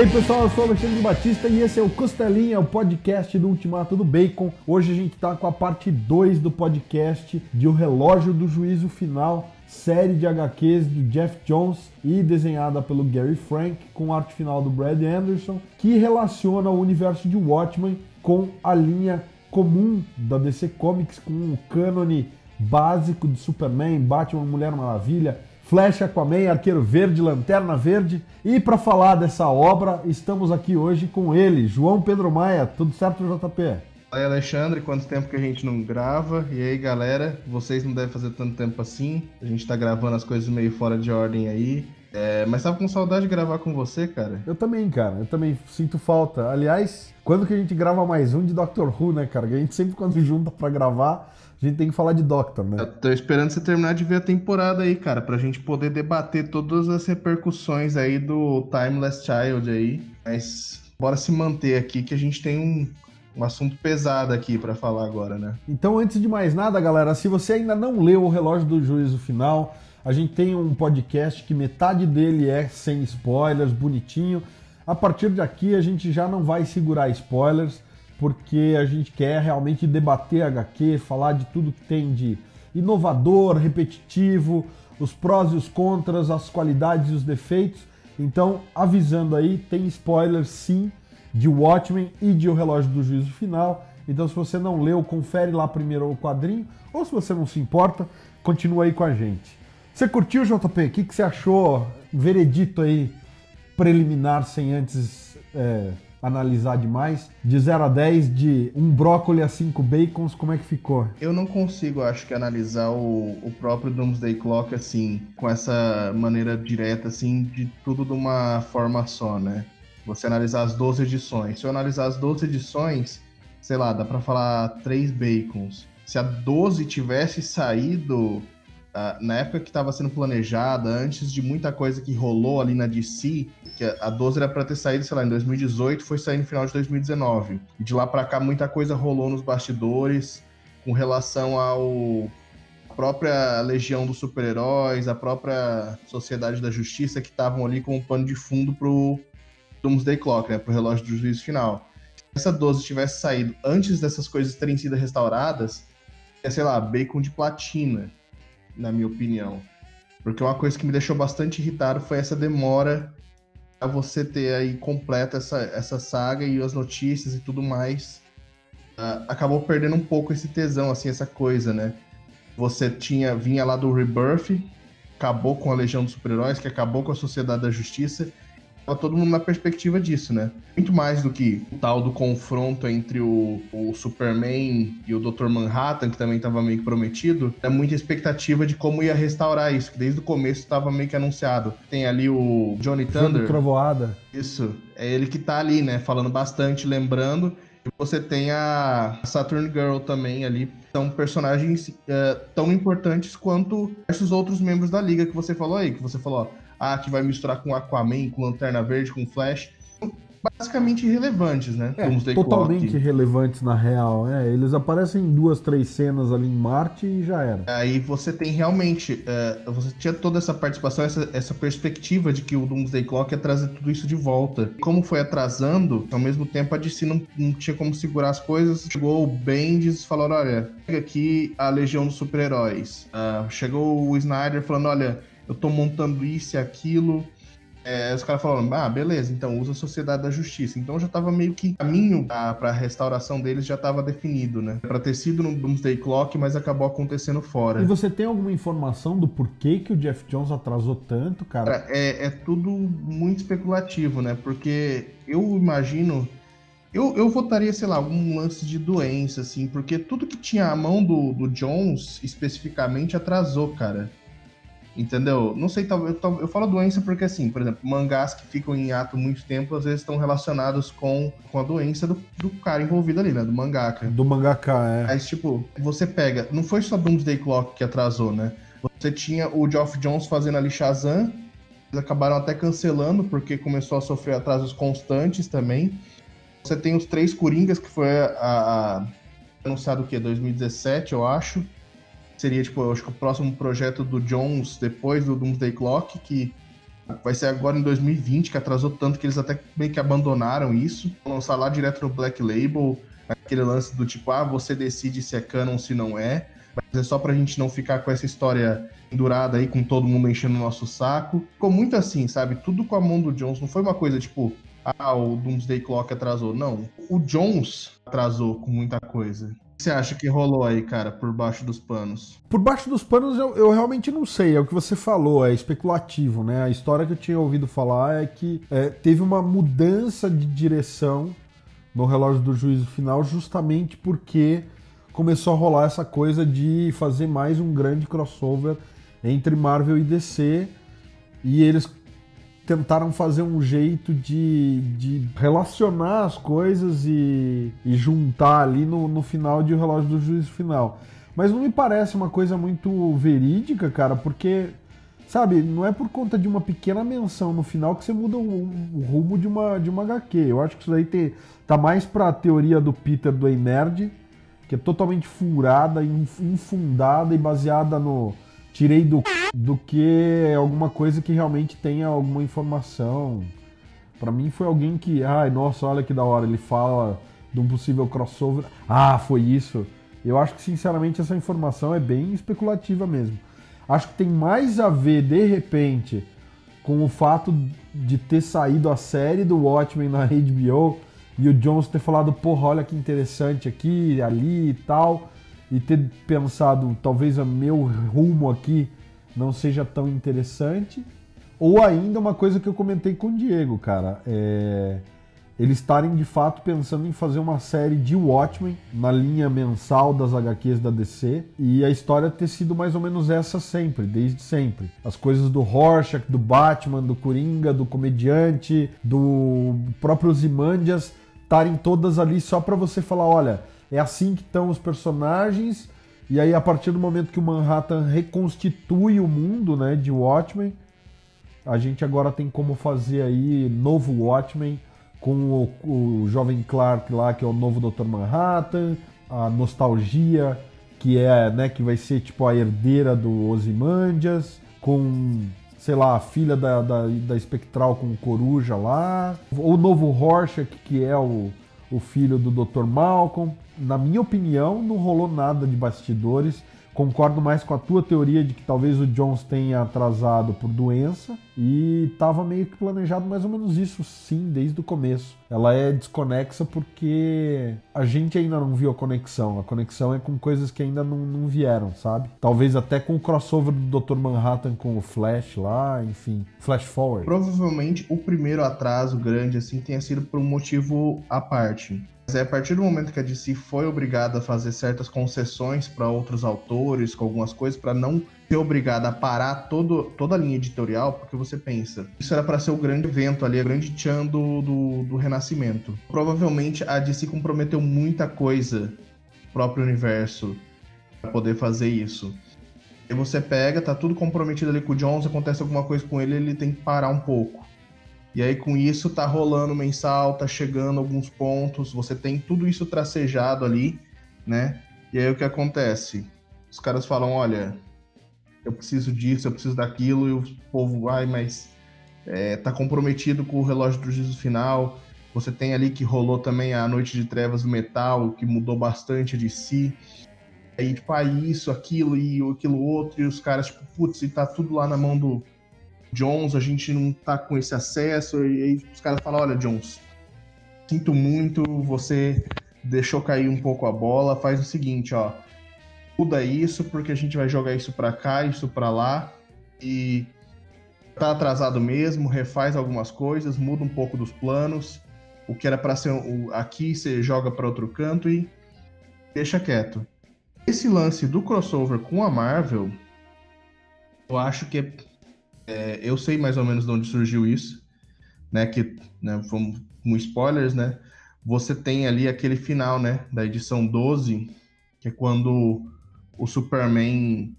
E aí pessoal, eu sou Alexandre Batista e esse é o Costelinha, o podcast do Ultimato do Bacon. Hoje a gente tá com a parte 2 do podcast de O Relógio do Juízo Final, série de HQs do Jeff Jones e desenhada pelo Gary Frank, com arte final do Brad Anderson, que relaciona o universo de Watchmen com a linha comum da DC Comics, com o cânone básico de Superman, Batman, Mulher Maravilha, Flash, Aquaman, Arqueiro Verde, Lanterna Verde. E para falar dessa obra, estamos aqui hoje com ele, João Pedro Maia. Tudo certo, JP? Oi, Alexandre, quanto tempo que a gente não grava? E aí, galera, vocês não devem fazer tanto tempo assim. A gente tá gravando as coisas meio fora de ordem aí. É, mas tava com saudade de gravar com você, cara. Eu também, cara. Eu também sinto falta. Aliás, quando que a gente grava mais um de Doctor Who, né, cara? A gente sempre quando junta para gravar, a gente tem que falar de Doctor, né? Eu tô esperando você terminar de ver a temporada aí, cara, pra gente poder debater todas as repercussões aí do Timeless Child aí. Mas bora se manter aqui que a gente tem um, um assunto pesado aqui para falar agora, né? Então, antes de mais nada, galera, se você ainda não leu O Relógio do Juízo Final, a gente tem um podcast que metade dele é sem spoilers, bonitinho. A partir de aqui a gente já não vai segurar spoilers porque a gente quer realmente debater HQ, falar de tudo que tem de inovador, repetitivo, os prós e os contras, as qualidades e os defeitos. Então, avisando aí, tem spoilers sim de Watchmen e de O Relógio do Juízo Final. Então, se você não leu, confere lá primeiro o quadrinho, ou se você não se importa, continua aí com a gente. Você curtiu, JP? O que, que você achou? Veredito aí, preliminar, sem antes é, analisar demais. De 0 a 10, de um brócolis a 5 bacons, como é que ficou? Eu não consigo, acho que, analisar o, o próprio Doomsday Clock assim, com essa maneira direta, assim, de tudo de uma forma só, né? Você analisar as 12 edições. Se eu analisar as 12 edições, sei lá, dá pra falar 3 bacons. Se a 12 tivesse saído Uh, na época que estava sendo planejada, antes de muita coisa que rolou ali na DC, que a 12 era para ter saído, sei lá, em 2018, foi sair no final de 2019. E de lá para cá muita coisa rolou nos bastidores com relação ao a própria Legião dos Super-Heróis, a própria Sociedade da Justiça que estavam ali como pano de fundo pro Doomsday Clock, né, pro relógio do juízo final. Se essa 12 tivesse saído antes dessas coisas terem sido restauradas, é, sei lá, bacon de platina na minha opinião. Porque uma coisa que me deixou bastante irritado foi essa demora a você ter aí completa essa, essa saga e as notícias e tudo mais. Uh, acabou perdendo um pouco esse tesão, assim, essa coisa, né? Você tinha, vinha lá do Rebirth, acabou com a Legião dos Super-Heróis, que acabou com a Sociedade da Justiça, todo mundo na perspectiva disso, né? Muito mais do que o tal do confronto entre o, o Superman e o Dr. Manhattan, que também estava meio que prometido, é muita expectativa de como ia restaurar isso, que desde o começo estava meio que anunciado. Tem ali o Johnny Thunder. Trovoada. Isso. É ele que tá ali, né? Falando bastante, lembrando. Você tem a Saturn Girl também ali. São personagens uh, tão importantes quanto esses outros membros da liga que você falou aí, que você falou, ó ah, que vai misturar com Aquaman, com Lanterna Verde, com Flash. Basicamente irrelevantes, né? É, totalmente irrelevantes na real. É, eles aparecem em duas, três cenas ali em Marte e já era. Aí você tem realmente. Uh, você tinha toda essa participação, essa, essa perspectiva de que o Doomsday Clock ia trazer tudo isso de volta. Como foi atrasando, ao mesmo tempo a DC não, não tinha como segurar as coisas. Chegou o Bendis falando: olha, pega aqui a Legião dos Super-Heróis. Uh, chegou o Snyder falando: olha eu tô montando isso e aquilo. É, os caras falaram, ah, beleza, então usa a Sociedade da Justiça. Então já tava meio que caminho pra, pra restauração deles já tava definido, né? Pra ter sido no Doomsday Clock, mas acabou acontecendo fora. E você tem alguma informação do porquê que o Jeff Jones atrasou tanto, cara? É, é tudo muito especulativo, né? Porque eu imagino. Eu, eu votaria, sei lá, algum lance de doença, assim, porque tudo que tinha a mão do, do Jones especificamente atrasou, cara. Entendeu? Não sei, talvez eu, eu falo doença porque, assim, por exemplo, mangás que ficam em ato muito tempo, às vezes estão relacionados com, com a doença do, do cara envolvido ali, né? Do mangaka. Do mangaka, é. Mas, tipo, você pega. Não foi só Doomsday Clock que atrasou, né? Você tinha o Geoff Jones fazendo ali Shazam, eles acabaram até cancelando porque começou a sofrer atrasos constantes também. Você tem os três Coringas, que foi a, a anunciado o quê? 2017, eu acho seria, tipo, eu acho que o próximo projeto do Jones, depois do Doomsday Clock, que Vai ser agora em 2020, que atrasou tanto que eles até meio que abandonaram isso. Lançar lá direto no Black Label, aquele lance do tipo, ah, você decide se é canon ou se não é. Mas é só pra gente não ficar com essa história pendurada aí, com todo mundo enchendo o nosso saco. Ficou muito assim, sabe? Tudo com a mão do Jones. Não foi uma coisa tipo, ah, o Doomsday Clock atrasou. Não. O Jones atrasou com muita coisa. Você acha que rolou aí, cara, por baixo dos panos? Por baixo dos panos eu, eu, realmente não sei. É o que você falou, é especulativo, né? A história que eu tinha ouvido falar é que é, teve uma mudança de direção no relógio do juízo final justamente porque começou a rolar essa coisa de fazer mais um grande crossover entre Marvel e DC e eles tentaram fazer um jeito de, de relacionar as coisas e, e juntar ali no, no final de O Relógio do Juízo Final. Mas não me parece uma coisa muito verídica, cara, porque, sabe, não é por conta de uma pequena menção no final que você muda o, o rumo de uma, de uma HQ. Eu acho que isso tem, tá mais pra teoria do Peter do Nerd, que é totalmente furada, infundada e baseada no tirei do do que alguma coisa que realmente tenha alguma informação. Para mim foi alguém que, ai, nossa, olha que da hora, ele fala de um possível crossover. Ah, foi isso. Eu acho que sinceramente essa informação é bem especulativa mesmo. Acho que tem mais a ver de repente com o fato de ter saído a série do Watchmen na HBO e o Jones ter falado, porra, olha que interessante aqui, ali e tal, e ter pensado, talvez o meu rumo aqui não seja tão interessante. Ou ainda uma coisa que eu comentei com o Diego, cara, é eles estarem de fato pensando em fazer uma série de Watchmen na linha mensal das HQs da DC e a história ter sido mais ou menos essa sempre, desde sempre. As coisas do Rorschach, do Batman, do Coringa, do comediante, do próprio Zimandias estarem todas ali só para você falar, olha, é assim que estão os personagens e aí, a partir do momento que o Manhattan reconstitui o mundo né, de Watchmen, a gente agora tem como fazer aí novo Watchmen com o, o jovem Clark lá, que é o novo Dr. Manhattan, a nostalgia, que é, né, que vai ser tipo a herdeira do Ozymandias, com, sei lá, a filha da, da, da Spectral com o Coruja lá, o novo Rorschach, que é o, o filho do Dr. Malcolm na minha opinião, não rolou nada de bastidores. Concordo mais com a tua teoria de que talvez o Jones tenha atrasado por doença e estava meio que planejado mais ou menos isso, sim, desde o começo. Ela é desconexa porque a gente ainda não viu a conexão. A conexão é com coisas que ainda não, não vieram, sabe? Talvez até com o crossover do Dr. Manhattan com o Flash lá, enfim, Flash Forward. Provavelmente o primeiro atraso grande assim tenha sido por um motivo à parte mas é a partir do momento que a DC foi obrigada a fazer certas concessões para outros autores, com algumas coisas, para não ser obrigada a parar todo, toda a linha editorial, porque você pensa, isso era para ser o grande evento ali, a grande tchan do, do, do Renascimento. Provavelmente a DC comprometeu muita coisa próprio universo para poder fazer isso. E você pega, tá tudo comprometido ali com o Jones, acontece alguma coisa com ele, ele tem que parar um pouco. E aí com isso tá rolando mensal, tá chegando alguns pontos, você tem tudo isso tracejado ali, né? E aí o que acontece? Os caras falam, olha, eu preciso disso, eu preciso daquilo, e o povo vai, mas é, tá comprometido com o relógio do juízo final. Você tem ali que rolou também a Noite de Trevas do Metal, que mudou bastante de si. Aí, tipo, ah, isso, aquilo e aquilo outro, e os caras, tipo, putz, e tá tudo lá na mão do, Jones, a gente não tá com esse acesso, e aí os caras falam, olha, Jones, sinto muito, você deixou cair um pouco a bola, faz o seguinte, ó, muda isso, porque a gente vai jogar isso para cá, isso para lá, e tá atrasado mesmo, refaz algumas coisas, muda um pouco dos planos, o que era para ser aqui, você joga para outro canto e deixa quieto. Esse lance do crossover com a Marvel, eu acho que é é, eu sei mais ou menos de onde surgiu isso, né? Que, né, vamos com spoilers, né? Você tem ali aquele final, né? Da edição 12, que é quando o Superman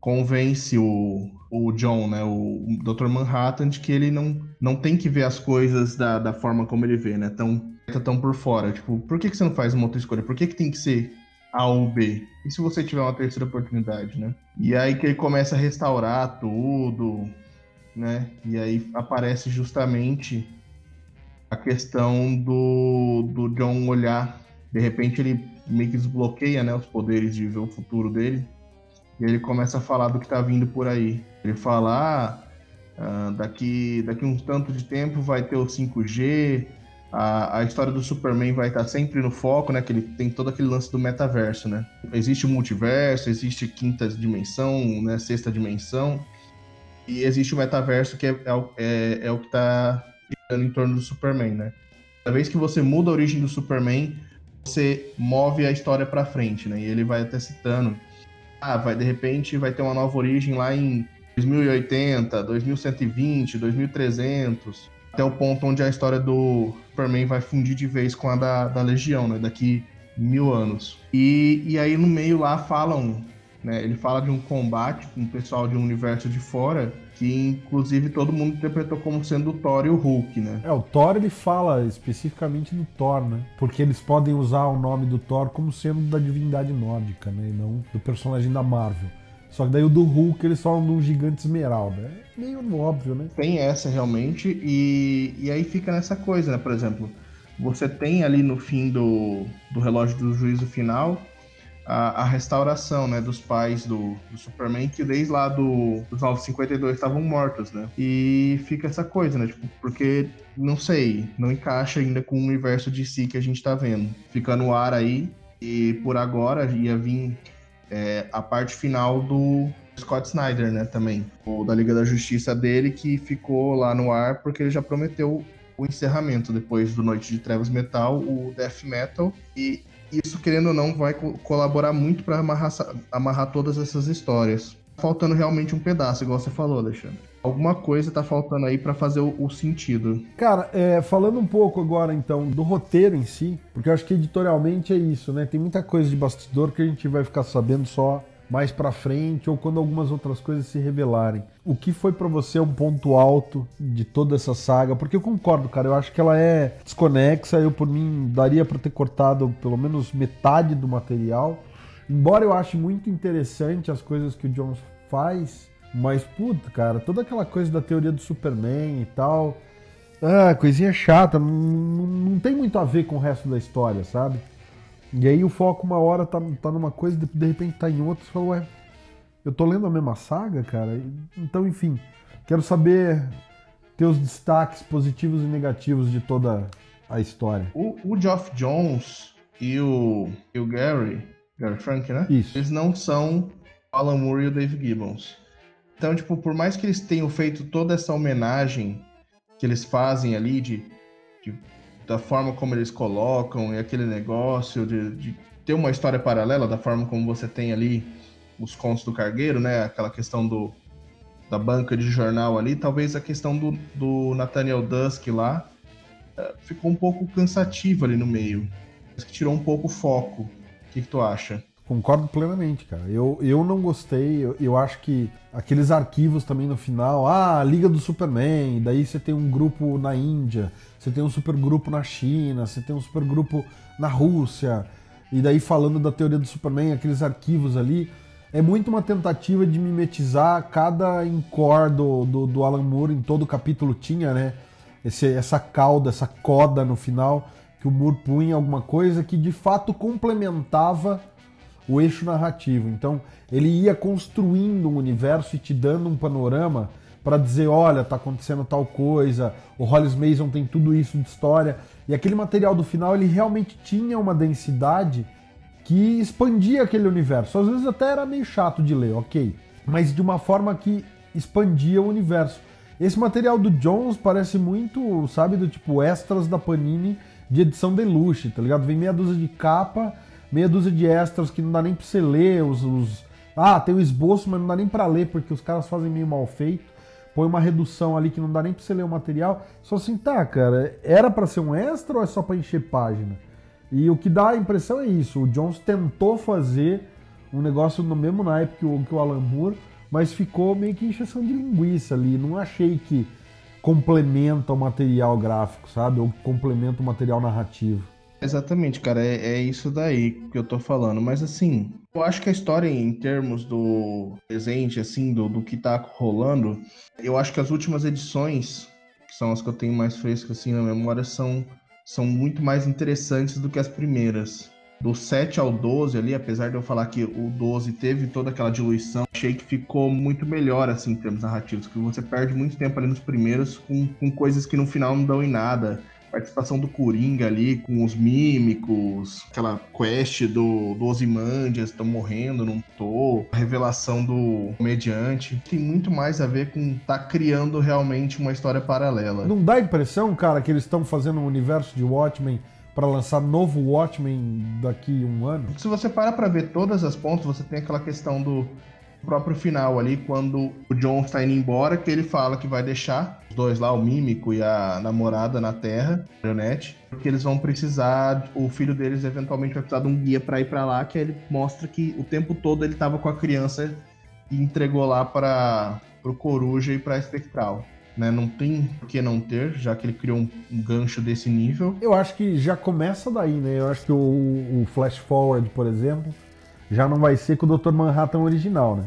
convence o, o John, né? O, Dr. Manhattan, de que ele não, não tem que ver as coisas da, da forma como ele vê, né? Tão, tão por fora. Tipo, por que, que você não faz uma outra escolha? Por que, que tem que ser A ou B? E se você tiver uma terceira oportunidade, né? E aí que ele começa a restaurar tudo, né? E aí aparece justamente a questão do, do John olhar. De repente ele meio que desbloqueia né, os poderes de ver o futuro dele. E ele começa a falar do que tá vindo por aí. Ele fala, ah, daqui, daqui uns tanto de tempo vai ter o 5G, a, a história do Superman vai estar sempre no foco, né? Que ele tem todo aquele lance do metaverso, né? Existe o multiverso, existe quinta dimensão, né? Sexta dimensão. E existe o metaverso que é, é, é, é o que está girando em torno do Superman, né? Cada vez que você muda a origem do Superman, você move a história para frente, né? E ele vai até citando, ah, vai de repente vai ter uma nova origem lá em 2080, 2120, 2300, até o ponto onde a história do Superman vai fundir de vez com a da, da Legião, né? Daqui mil anos. E, e aí no meio lá falam, né? Ele fala de um combate com o pessoal de um universo de fora que inclusive todo mundo interpretou como sendo o Thor e o Hulk, né? É, o Thor ele fala especificamente do Thor, né? Porque eles podem usar o nome do Thor como sendo da divindade nórdica, né? E não do personagem da Marvel. Só que daí o do Hulk eles falam de um gigante esmeralda. É meio óbvio, né? Tem essa realmente, e, e aí fica nessa coisa, né? Por exemplo, você tem ali no fim do, do relógio do juízo final a, a restauração, né, dos pais do, do, Superman, que desde lá do, dos 952 estavam mortos, né? E fica essa coisa, né? Tipo, porque, não sei, não encaixa ainda com o universo de si que a gente tá vendo. Fica no ar aí, e por agora ia vir é, a parte final do Scott Snyder, né, também. O da Liga da Justiça dele, que ficou lá no ar porque ele já prometeu o encerramento depois do Noite de Trevas Metal, o Death Metal, e isso, querendo ou não, vai co colaborar muito para amarrar, amarrar todas essas histórias. Faltando realmente um pedaço, igual você falou, Alexandre. Alguma coisa tá faltando aí para fazer o, o, sentido. Cara, é, falando um pouco agora então do roteiro em si, porque eu acho que editorialmente é isso, né? Tem muita coisa de bastidor que a gente vai ficar sabendo só mais para frente ou quando algumas outras coisas se revelarem. O que foi para você um ponto alto de toda essa saga? Porque eu concordo, cara, eu acho que ela é desconexa, eu por mim daria para ter cortado pelo menos metade do material. Embora eu ache muito interessante as coisas que o Jones faz, mas puta, cara, toda aquela coisa da teoria do Superman e tal, ah, coisinha chata, não, não tem muito a ver com o resto da história, sabe? E aí o foco uma hora tá, tá numa coisa, de, de repente tá em outra, você fala, ué, eu tô lendo a mesma saga, cara? Então, enfim, quero saber teus destaques positivos e negativos de toda a história. O, o Geoff Jones e o, e o Gary, Gary Frank, né? Isso. Eles não são Alan Moore e o Dave Gibbons. Então, tipo, por mais que eles tenham feito toda essa homenagem que eles fazem ali de, de da forma como eles colocam e aquele negócio de, de, ter uma história paralela, da forma como você tem ali os contos do cargueiro, né? Aquela questão do, da banca de jornal ali, talvez a questão do, do Nathaniel Dusk lá uh, ficou um pouco cansativa ali no meio. que tirou um pouco o foco. O que, que tu acha? Concordo plenamente, cara. Eu, eu não gostei. Eu, eu, acho que aqueles arquivos também no final, ah, Liga do Superman, daí você tem um grupo na Índia, você tem um supergrupo na China, você tem um supergrupo na Rússia, e daí falando da teoria do Superman, aqueles arquivos ali, é muito uma tentativa de mimetizar cada encore do, do, do Alan Moore, em todo capítulo tinha, né? Esse, essa cauda, essa coda no final, que o Moore punha alguma coisa que de fato complementava o eixo narrativo. Então, ele ia construindo um universo e te dando um panorama para dizer, olha, tá acontecendo tal coisa, o Hollis Mason tem tudo isso de história. E aquele material do final, ele realmente tinha uma densidade que expandia aquele universo. Às vezes até era meio chato de ler, ok, mas de uma forma que expandia o universo. Esse material do Jones parece muito, sabe, do tipo extras da Panini de edição deluxe, tá ligado? Vem meia dúzia de capa meia dúzia de extras que não dá nem pra você ler, os, os... Ah, tem o esboço, mas não dá nem pra ler, porque os caras fazem meio mal feito. Põe uma redução ali que não dá nem pra você ler o material. Só assim, tá, cara, era para ser um extra ou é só pra encher página? E o que dá a impressão é isso. O Jones tentou fazer um negócio no mesmo naipe que o, que o Alan Moore, mas ficou meio que encheção de linguiça ali. Não achei que complementa o material gráfico, sabe? Ou complementa o material narrativo. Exatamente, cara, é, é, isso daí que eu tô falando. Mas assim, eu acho que a história, em termos do presente, assim, do, do que tá rolando, eu acho que as últimas edições, que são as que eu tenho mais frescas assim na memória, são, são muito mais interessantes do que as primeiras. Do 7 ao 12 ali, apesar de eu falar que o 12 teve toda aquela diluição, achei que ficou muito melhor, assim, em termos narrativos, que você perde muito tempo ali nos primeiros com, com coisas que no final não dão em nada participação do Coringa ali com os mímicos, aquela quest do, do Ozymandias, estão morrendo, não tô, a revelação do mediante. Tem muito mais a ver com tá criando realmente uma história paralela. Não dá a impressão, cara, que eles estão fazendo um universo de Watchmen para lançar novo Watchmen daqui a um ano? Se você parar para ver todas as pontas, você tem aquela questão do próprio final ali, quando o John está indo embora, que ele fala que vai deixar os dois lá, o Mímico e a namorada na Terra, a Leonette, porque eles vão precisar, o filho deles eventualmente vai precisar de um guia para ir para lá, que aí ele mostra que o tempo todo ele estava com a criança e entregou lá para o Coruja e para Espectral. Né, não tem por que não ter, já que ele criou um, um, gancho desse nível. Eu acho que já começa daí, né? Eu acho que o, o Flash Forward, por exemplo, já não vai ser com o Dr. Manhattan original, né?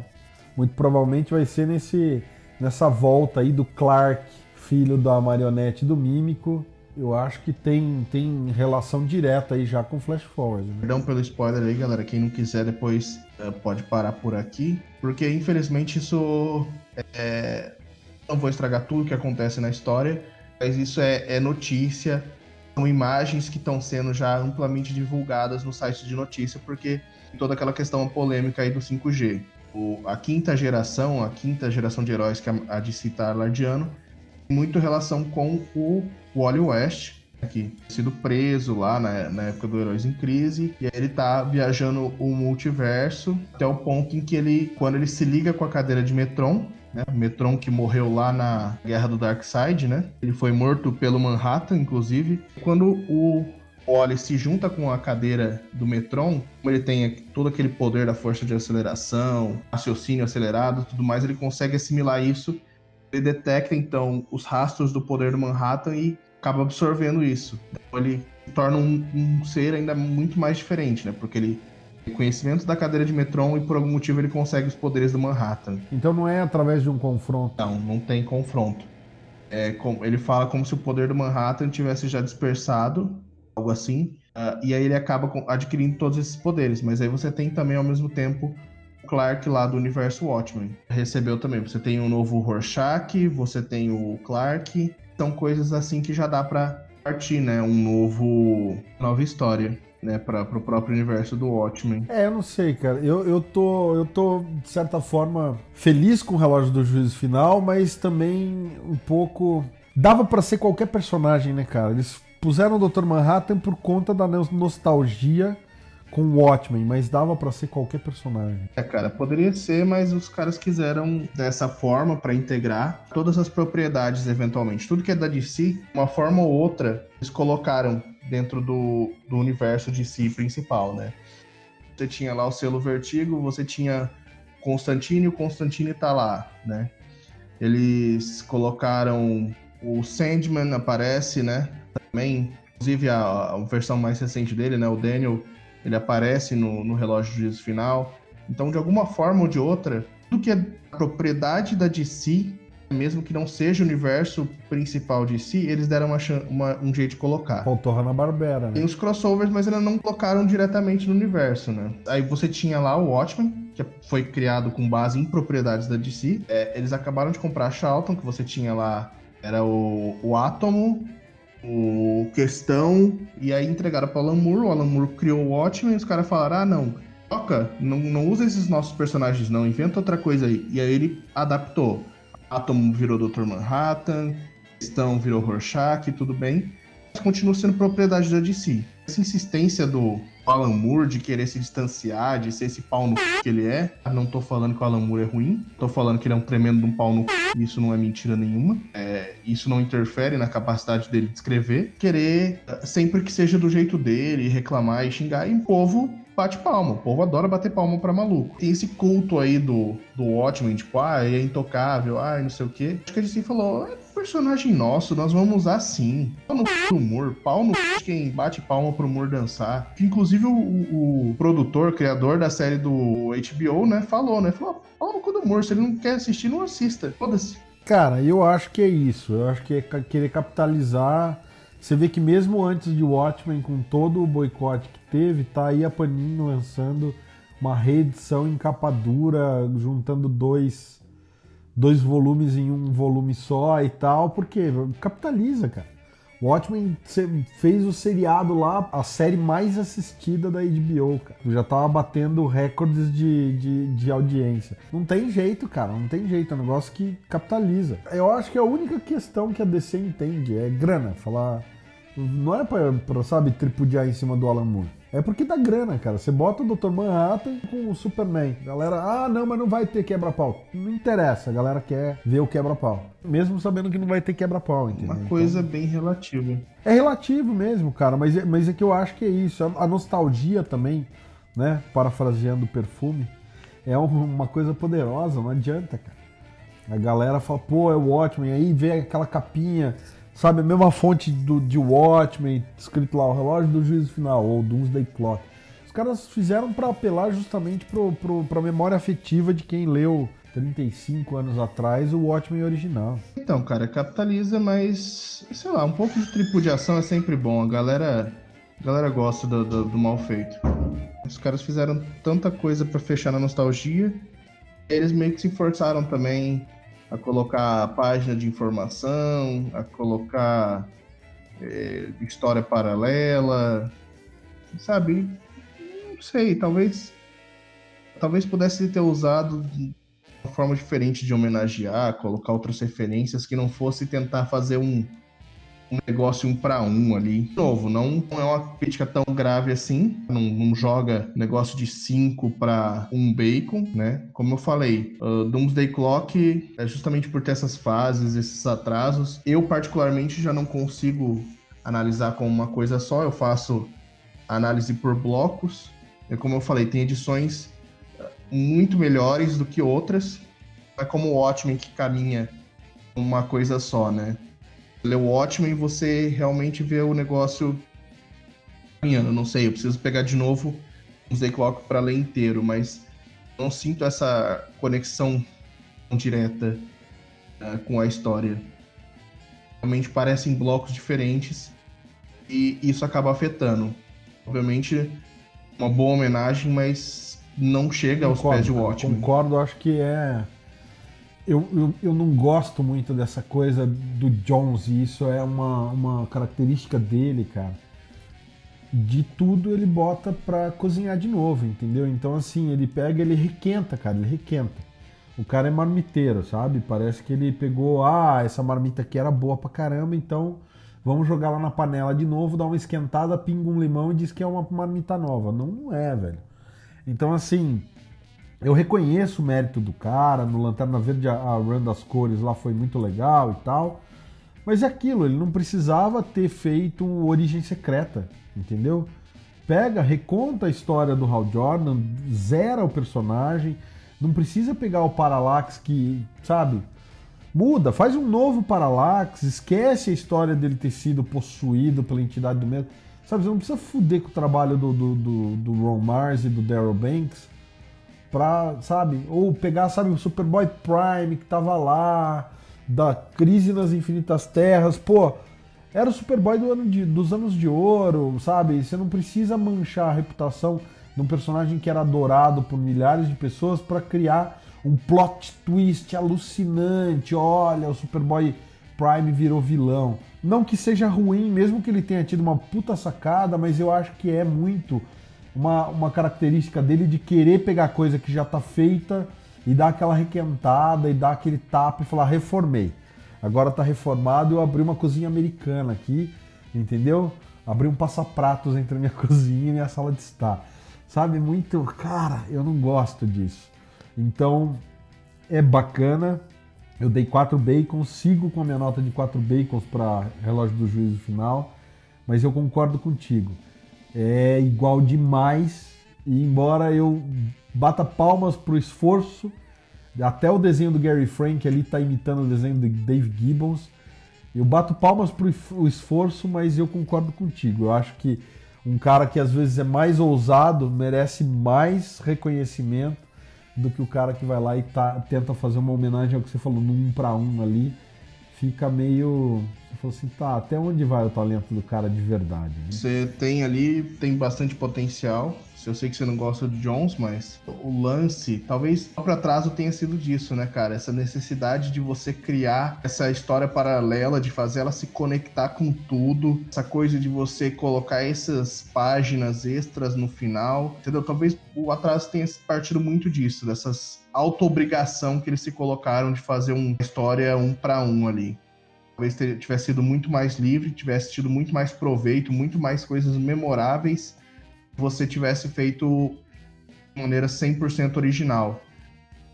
Muito provavelmente vai ser nesse, nessa volta aí do Clark, filho da marionete do Mímico. Eu acho que tem, tem relação direta aí já com Flash Forward. Né? Perdão pelo spoiler aí, galera. Quem não quiser depois uh, pode parar por aqui. Porque infelizmente isso é... Não vou estragar tudo que acontece na história, mas isso é, é notícia. São imagens que estão sendo já amplamente divulgadas no site de notícia, porque toda aquela questão polêmica aí do 5G o, a quinta geração, a quinta geração de heróis que a, a DC está tem muito relação com o Wally West, que sido preso lá na, na, época do Heróis em Crise, e aí ele tá viajando o multiverso até o ponto em que ele, quando ele se liga com a cadeira de Metron, né, Metron que morreu lá na Guerra do Darkseid, né, ele foi morto pelo Manhattan, inclusive, quando o Wally se junta com a cadeira do Metron, como ele tem todo aquele poder da força de aceleração, raciocínio acelerado tudo mais, ele consegue assimilar isso. Ele detecta então os rastros do poder do Manhattan e acaba absorvendo isso. Então ele se torna um, um ser ainda muito mais diferente, né? Porque ele tem conhecimento da cadeira de Metron e por algum motivo ele consegue os poderes do Manhattan. Então não é através de um confronto? Não, não tem confronto. É, ele fala como se o poder do Manhattan tivesse já dispersado algo assim. Uh, e aí ele acaba adquirindo todos esses poderes. Mas aí você tem também, ao mesmo tempo, o Clark lá do universo Watchmen. Recebeu também. Você tem um novo Rorschach, você tem o Clark. São coisas assim que já dá para partir, né? Um novo. nova história. Né, para o próprio universo do Watchmen. É, eu não sei, cara. Eu, eu, tô, eu tô, de certa forma, feliz com o relógio do juízo final, mas também um pouco. Dava para ser qualquer personagem, né, cara? Eles puseram o Dr. Manhattan por conta da nostalgia com o Watchmen, mas dava para ser qualquer personagem. É, cara, poderia ser, mas os caras quiseram dessa forma para integrar todas as propriedades eventualmente. Tudo que é da DC, uma forma ou outra, eles colocaram dentro do, do universo DC principal, né? Você tinha lá o selo Vertigo, você tinha Constantine, o Constantine tá lá, né? Eles colocaram o Sandman aparece, né? Também. Inclusive, a, a, versão mais recente dele, né, o Daniel, ele aparece no, no relógio de juízo final. Então, de alguma forma ou de outra, tudo que é propriedade da DC, mesmo que não seja o universo principal de si, eles deram uma, uma, um jeito de colocar. Faltou Hanna-Barbera, né? Tem os crossovers, mas ainda não colocaram diretamente no universo, né? Aí você tinha lá o Watchmen, que foi criado com base em propriedades da DC. É, eles acabaram de comprar a Charlton, que você tinha lá, era o, o Átomo, o Questão, e aí entregaram para o Alan Moore, o Alan Moore criou o Watchmen, e os caras falaram, ah, não, toca, não, não usa esses nossos personagens não, inventa outra coisa aí. E aí ele adaptou. Atom virou Dr. Manhattan, Questão virou Rorschach, tudo bem. Mas continua sendo propriedade da DC. Essa insistência do Alan Moore de querer se distanciar, de ser esse pau no c... que ele é. Não tô falando que o Alan Moore é ruim, tô falando que ele é um tremendo um pau no c... Isso não é mentira nenhuma. É, isso não interfere na capacidade dele de escrever. Querer, eh, sempre que seja do jeito dele, reclamar e xingar. E o povo bate palma. O povo adora bater palma pra maluco. Tem esse culto aí do, do Watchmen, tipo, ah, é intocável, ah, não sei o quê. Acho que a gente falou, é personagem nosso, nós vamos usar sim. Pau no c... humor, pau no quem bate palma pro humor dançar. Inclusive o, o, produtor, criador da série do HBO, né, falou, né? Falou, pau no cu do humor, se ele não quer assistir, não assista. Foda-se. Cara, eu acho que é isso. Eu acho que é querer capitalizar. Você vê que mesmo antes de Watchmen, com todo o boicote que teve, tá aí a Panini lançando uma reedição em capa dura, juntando dois dois volumes em um volume só e tal, porque capitaliza, cara. O Watchmen fez o seriado lá, a série mais assistida da HBO, cara. Já tava batendo recordes de, de, de, audiência. Não tem jeito, cara, não tem jeito. É um negócio que capitaliza. Eu acho que a única questão que a DC entende é grana. Falar. Não é pra, pra sabe, tripudiar em cima do Alan Moore. É porque dá grana, cara. Você bota o Dr. Manhattan com o Superman. Galera, ah, não, mas não vai ter quebra-pau. Não interessa, a galera quer ver o quebra-pau. Mesmo sabendo que não vai ter quebra-pau, entendeu? Uma coisa então, bem relativa. É relativo mesmo, cara, mas, é, mas é que eu acho que é isso. A nostalgia também, né? Parafraseando o perfume, é uma coisa poderosa, não adianta, cara. A galera fala, pô, é o Watchmen, aí vê aquela capinha Sabe, a mesma fonte do, de Watchmen, escrito lá, o relógio do juízo final, ou Doomsday Clock. Os caras fizeram para apelar justamente pro, pro, pra memória afetiva de quem leu 35 anos atrás o Watchmen original. Então, cara, capitaliza, mas sei lá, um pouco de tripudiação é sempre bom. A galera, a galera gosta do, do, do mal feito. Os caras fizeram tanta coisa para fechar na nostalgia, eles meio que se forçaram também a colocar página de informação, a colocar é, história paralela, sabe? Não sei, talvez talvez pudesse ter usado uma forma diferente de homenagear, colocar outras referências que não fosse tentar fazer um um negócio um para um ali. De novo, não é uma crítica tão grave assim, não, não joga negócio de 5 para um bacon, né? Como eu falei, uh, Doomsday Clock é justamente por ter essas fases, esses atrasos. Eu, particularmente, já não consigo analisar como uma coisa só, eu faço análise por blocos. E como eu falei, tem edições uh, muito melhores do que outras. É como o Watchmen que caminha uma coisa só, né? Lê o Watchmen e você realmente vê o negócio caminhando. Não sei, eu preciso pegar de novo o Z Clock para ler inteiro, mas não sinto essa conexão direta uh, com a história. Realmente parecem blocos diferentes e isso acaba afetando. Obviamente, uma boa homenagem, mas não chega concordo, aos pés de Watchmen. Concordo, acho que é eu, eu, eu, não gosto muito dessa coisa do Jones, e isso é uma, uma característica dele, cara. De tudo ele bota pra cozinhar de novo, entendeu? Então, assim, ele pega, ele requenta, cara, ele requenta. O cara é marmiteiro, sabe? Parece que ele pegou, ah, essa marmita aqui era boa pra caramba, então vamos jogar lá na panela de novo, dar uma esquentada, pinga um limão e diz que é uma marmita nova. Não é, velho. Então, assim, eu reconheço o mérito do cara, no Lanterna Verde a run das cores lá foi muito legal e tal. Mas é aquilo, ele não precisava ter feito Origem Secreta, entendeu? Pega, reconta a história do Hal Jordan, zera o personagem, não precisa pegar o Parallax que, sabe, muda, faz um novo Parallax, esquece a história dele ter sido possuído pela entidade do medo. Sabe, você não precisa fuder com o trabalho do, do, do, do Ron Mars e do Daryl Banks pra, sabe? Ou pegar, sabe, o Superboy Prime que tava lá, da crise nas infinitas terras, pô, era o Superboy do ano de, dos anos de ouro, sabe? Você não precisa manchar a reputação de um personagem que era adorado por milhares de pessoas para criar um plot twist alucinante. Olha, o Superboy Prime virou vilão. Não que seja ruim, mesmo que ele tenha tido uma puta sacada, mas eu acho que é muito uma, uma característica dele de querer pegar coisa que já está feita e dar aquela requentada e dar aquele tapa e falar, reformei. Agora está reformado, eu abri uma cozinha americana aqui, entendeu? Abri um passapratos entre a minha cozinha e minha sala de estar. Sabe, muito. Cara, eu não gosto disso. Então, é bacana. Eu dei quatro bacons, sigo com a minha nota de quatro bacons para relógio do juízo final, mas eu concordo contigo é igual demais. E embora eu bata palmas pro esforço, até o desenho do Gary Frank ali tá imitando o desenho do Dave Gibbons. Eu bato palmas pro esforço, mas eu concordo contigo. Eu acho que um cara que às vezes é mais ousado merece mais reconhecimento do que o cara que vai lá e tá, tenta fazer uma homenagem ao que você falou, no um para um ali. Fica meio. Você falou assim, tá, até onde vai o talento do cara de verdade? Né? Você tem ali, tem bastante potencial, eu sei que você não gosta do Jones, mas o lance, talvez o próprio atraso tenha sido disso, né, cara? Essa necessidade de você criar essa história paralela, de fazer ela se conectar com tudo, essa coisa de você colocar essas páginas extras no final, entendeu? Talvez o atraso tenha partido muito disso, dessas auto-obrigação que eles se colocaram de fazer uma história um para um ali talvez tivesse sido muito mais livre, tivesse tido muito mais proveito, muito mais coisas memoráveis você tivesse feito de maneira 100% original.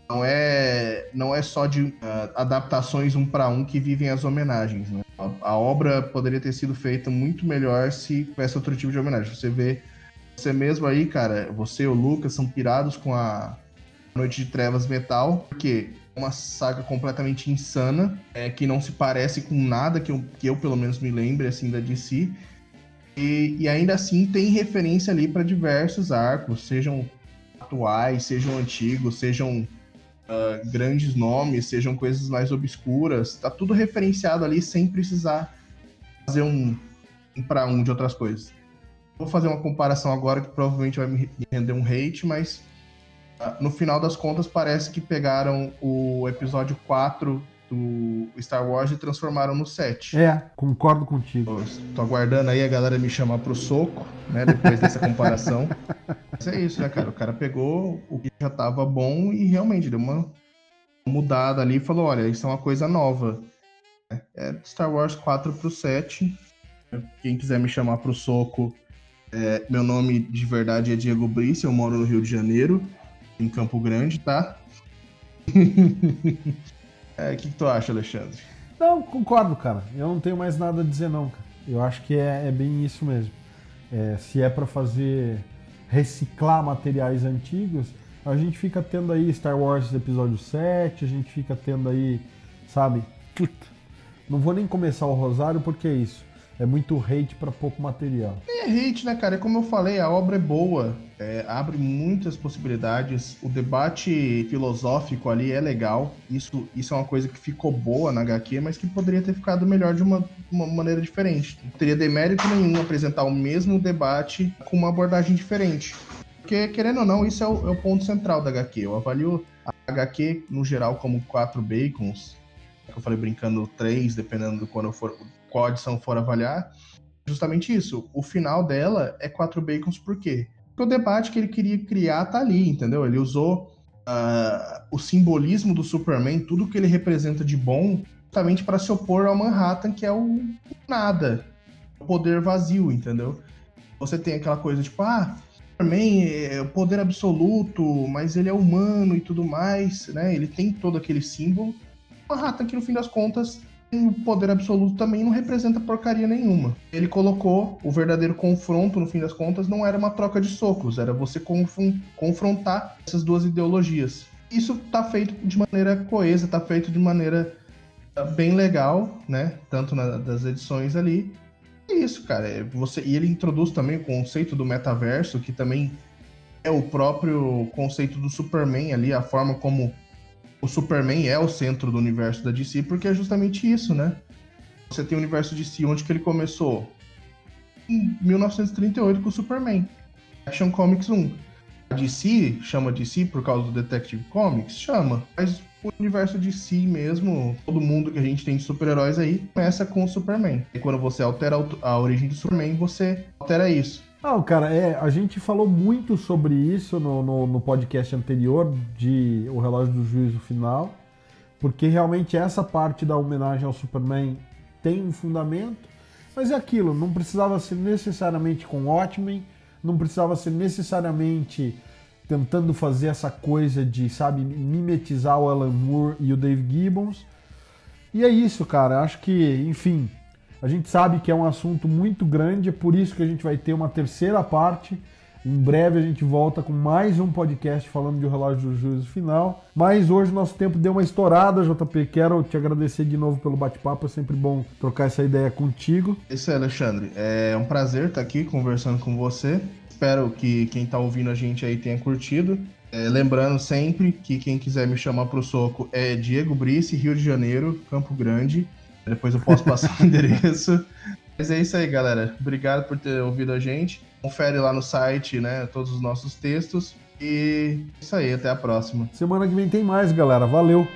Não é, não é só de uh, adaptações um para um que vivem as homenagens. Né? A, a, obra poderia ter sido feita muito melhor se tivesse outro tipo de homenagem. Você vê, você mesmo aí, cara, você e o Lucas são pirados com a Noite de Trevas Metal, porque é uma saga completamente insana, é, que não se parece com nada que eu, que eu pelo menos me lembre assim da DC. E, e ainda assim tem referência ali para diversos arcos, sejam atuais, sejam antigos, sejam uh, grandes nomes, sejam coisas mais obscuras. Tá tudo referenciado ali sem precisar fazer um, um para um de outras coisas. Vou fazer uma comparação agora que provavelmente vai me render um hate, mas uh, no final das contas parece que pegaram o episódio 4 do Star Wars e transformaram no 7. É, concordo contigo. Tô aguardando aí a galera me chamar pro soco, né? Depois dessa comparação. Mas é isso, né, cara? O cara pegou o que já tava bom e realmente deu uma mudada ali e falou: olha, isso é uma coisa nova. É Star Wars 4 pro 7. Quem quiser me chamar pro soco, é, meu nome de verdade é Diego Brice, eu moro no Rio de Janeiro, em Campo Grande, tá? É, o que, que, tu acha, Alexandre? Não, concordo, cara. Eu não tenho mais nada a dizer, não, cara. Eu acho que é, é bem isso mesmo. É, se é para fazer reciclar materiais antigos, a gente fica tendo aí Star Wars Episódio 7, a gente fica tendo aí, sabe? Puta, não vou nem começar o Rosário porque é isso é muito hate para pouco material. É hate, né, cara? É como eu falei, a obra é boa, é, abre muitas possibilidades. O debate filosófico ali é legal. Isso, isso é uma coisa que ficou boa na HQ, mas que poderia ter ficado melhor de uma, uma maneira diferente. Não teria demérito nenhum apresentar o mesmo debate com uma abordagem diferente. Porque, querendo ou não, isso é o, é o ponto central da HQ. Eu avalio a HQ, no geral, como quatro bacons. Eu falei brincando três, dependendo do quando eu for qual adição for avaliar, justamente isso. O final dela é quatro bacons por quê? Porque o debate que ele queria criar tá ali, entendeu? Ele usou uh, o simbolismo do Superman, tudo que ele representa de bom, justamente para se opor ao Manhattan, que é o nada, o poder vazio, entendeu? Você tem aquela coisa tipo, ah, Superman é o poder absoluto, mas ele é humano e tudo mais, né? Ele tem todo aquele símbolo. Manhattan, que no fim das contas o poder absoluto também não representa porcaria nenhuma. Ele colocou o verdadeiro confronto, no fim das contas, não era uma troca de socos, era você confrontar essas duas ideologias. Isso tá feito de maneira coesa, tá feito de maneira ah, bem legal, né? Tanto na, das edições ali. É isso, cara. É você, e ele introduz também o conceito do metaverso, que também é o próprio conceito do Superman ali, a forma como o Superman é o centro do universo da DC, porque é justamente isso, né? Você tem o universo DC onde que ele começou? Em 1938 com o Superman. Action Comics 1. A DC chama DC por causa do Detective Comics? Chama. Mas o universo DC mesmo, todo mundo que a gente tem de super-heróis aí, começa com o Superman. E quando você altera a origem do Superman, você altera isso. Não, cara, é, a gente falou muito sobre isso no, no, no, podcast anterior de O Relógio do Juízo Final, porque realmente essa parte da homenagem ao Superman tem um fundamento, mas é aquilo, não precisava ser necessariamente com Watchmen, não precisava ser necessariamente tentando fazer essa coisa de, sabe, mimetizar o Alan Moore e o Dave Gibbons. E é isso, cara, acho que, enfim, a gente sabe que é um assunto muito grande, é por isso que a gente vai ter uma terceira parte. Em breve a gente volta com mais um podcast falando de o relógio do juízo final. Mas hoje nosso tempo deu uma estourada, JP. Quero te agradecer de novo pelo bate-papo. É sempre bom trocar essa ideia contigo. Isso aí, Alexandre. É um prazer estar aqui conversando com você. Espero que quem está ouvindo a gente aí tenha curtido. É, lembrando sempre que quem quiser me chamar para o soco é Diego Brice, Rio de Janeiro, Campo Grande. Depois eu posso passar o endereço. Mas é isso aí, galera. Obrigado por ter ouvido a gente. Confere lá no site, né, todos os nossos textos. E é isso aí, até a próxima. Semana que vem tem mais, galera. Valeu!